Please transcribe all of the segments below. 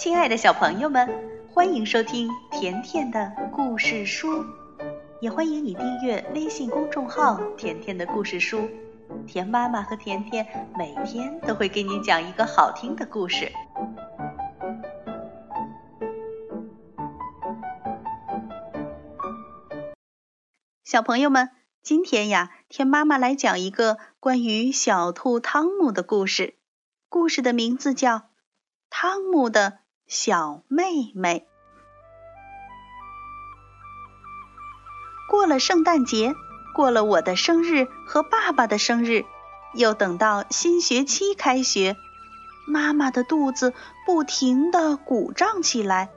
亲爱的小朋友们，欢迎收听甜甜的故事书，也欢迎你订阅微信公众号“甜甜的故事书”。甜妈妈和甜甜每天都会给你讲一个好听的故事。小朋友们，今天呀，甜妈妈来讲一个关于小兔汤姆的故事。故事的名字叫《汤姆的》。小妹妹过了圣诞节，过了我的生日和爸爸的生日，又等到新学期开学，妈妈的肚子不停地鼓胀起来，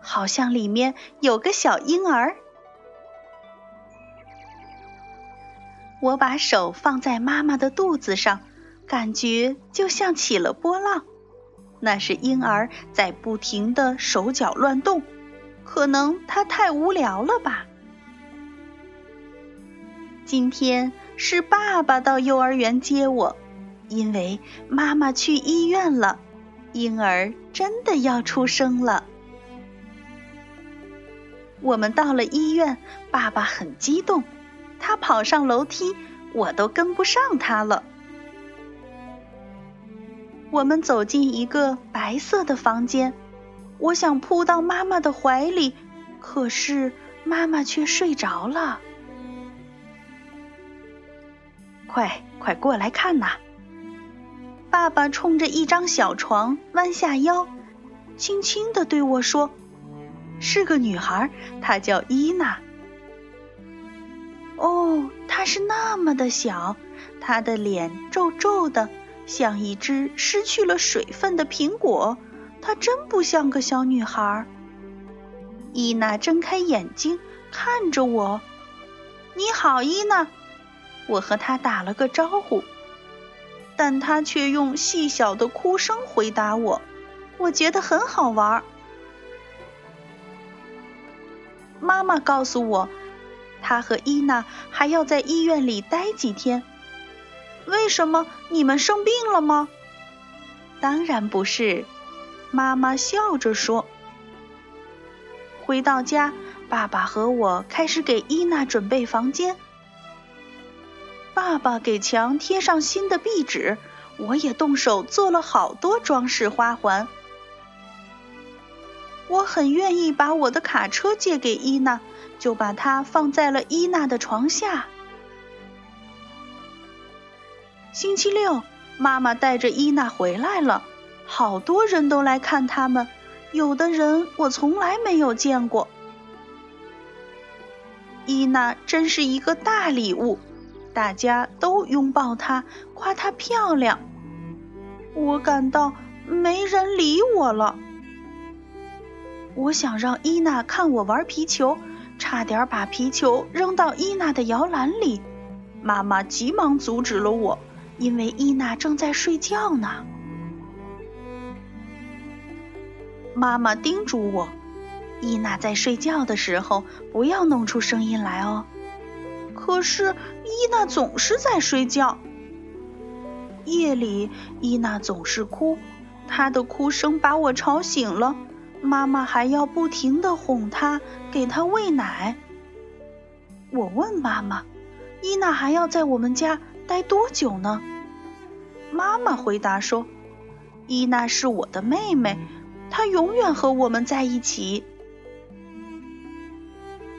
好像里面有个小婴儿。我把手放在妈妈的肚子上，感觉就像起了波浪。那是婴儿在不停的手脚乱动，可能他太无聊了吧。今天是爸爸到幼儿园接我，因为妈妈去医院了，婴儿真的要出生了。我们到了医院，爸爸很激动，他跑上楼梯，我都跟不上他了。我们走进一个白色的房间，我想扑到妈妈的怀里，可是妈妈却睡着了。快快过来看呐！爸爸冲着一张小床弯下腰，轻轻地对我说：“是个女孩，她叫伊娜。哦，她是那么的小，她的脸皱皱的。”像一只失去了水分的苹果，她真不像个小女孩。伊娜睁开眼睛看着我，“你好，伊娜。”我和她打了个招呼，但她却用细小的哭声回答我。我觉得很好玩。妈妈告诉我，她和伊娜还要在医院里待几天。为什么你们生病了吗？当然不是，妈妈笑着说。回到家，爸爸和我开始给伊娜准备房间。爸爸给墙贴上新的壁纸，我也动手做了好多装饰花环。我很愿意把我的卡车借给伊娜，就把它放在了伊娜的床下。星期六，妈妈带着伊娜回来了，好多人都来看他们，有的人我从来没有见过。伊娜真是一个大礼物，大家都拥抱她，夸她漂亮。我感到没人理我了。我想让伊娜看我玩皮球，差点把皮球扔到伊娜的摇篮里，妈妈急忙阻止了我。因为伊娜正在睡觉呢，妈妈叮嘱我，伊娜在睡觉的时候不要弄出声音来哦。可是伊娜总是在睡觉，夜里伊娜总是哭，她的哭声把我吵醒了。妈妈还要不停的哄她，给她喂奶。我问妈妈，伊娜还要在我们家？待多久呢？妈妈回答说：“伊娜是我的妹妹，她永远和我们在一起。”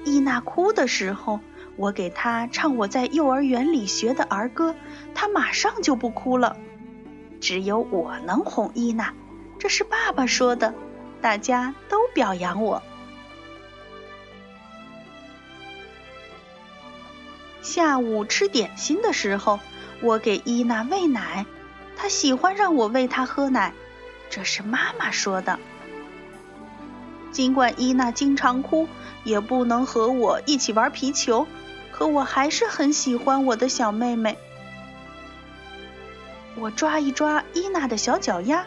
伊娜哭的时候，我给她唱我在幼儿园里学的儿歌，她马上就不哭了。只有我能哄伊娜，这是爸爸说的，大家都表扬我。下午吃点心的时候，我给伊娜喂奶，他喜欢让我喂他喝奶，这是妈妈说的。尽管伊娜经常哭，也不能和我一起玩皮球，可我还是很喜欢我的小妹妹。我抓一抓伊娜的小脚丫，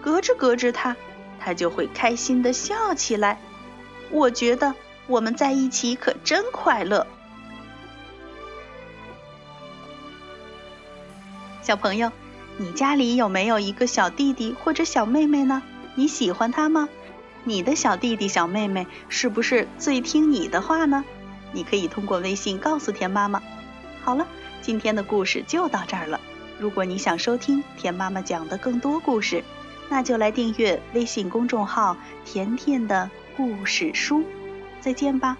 隔着隔着她，她就会开心的笑起来。我觉得我们在一起可真快乐。小朋友，你家里有没有一个小弟弟或者小妹妹呢？你喜欢他吗？你的小弟弟、小妹妹是不是最听你的话呢？你可以通过微信告诉田妈妈。好了，今天的故事就到这儿了。如果你想收听田妈妈讲的更多故事，那就来订阅微信公众号“甜甜的故事书”。再见吧。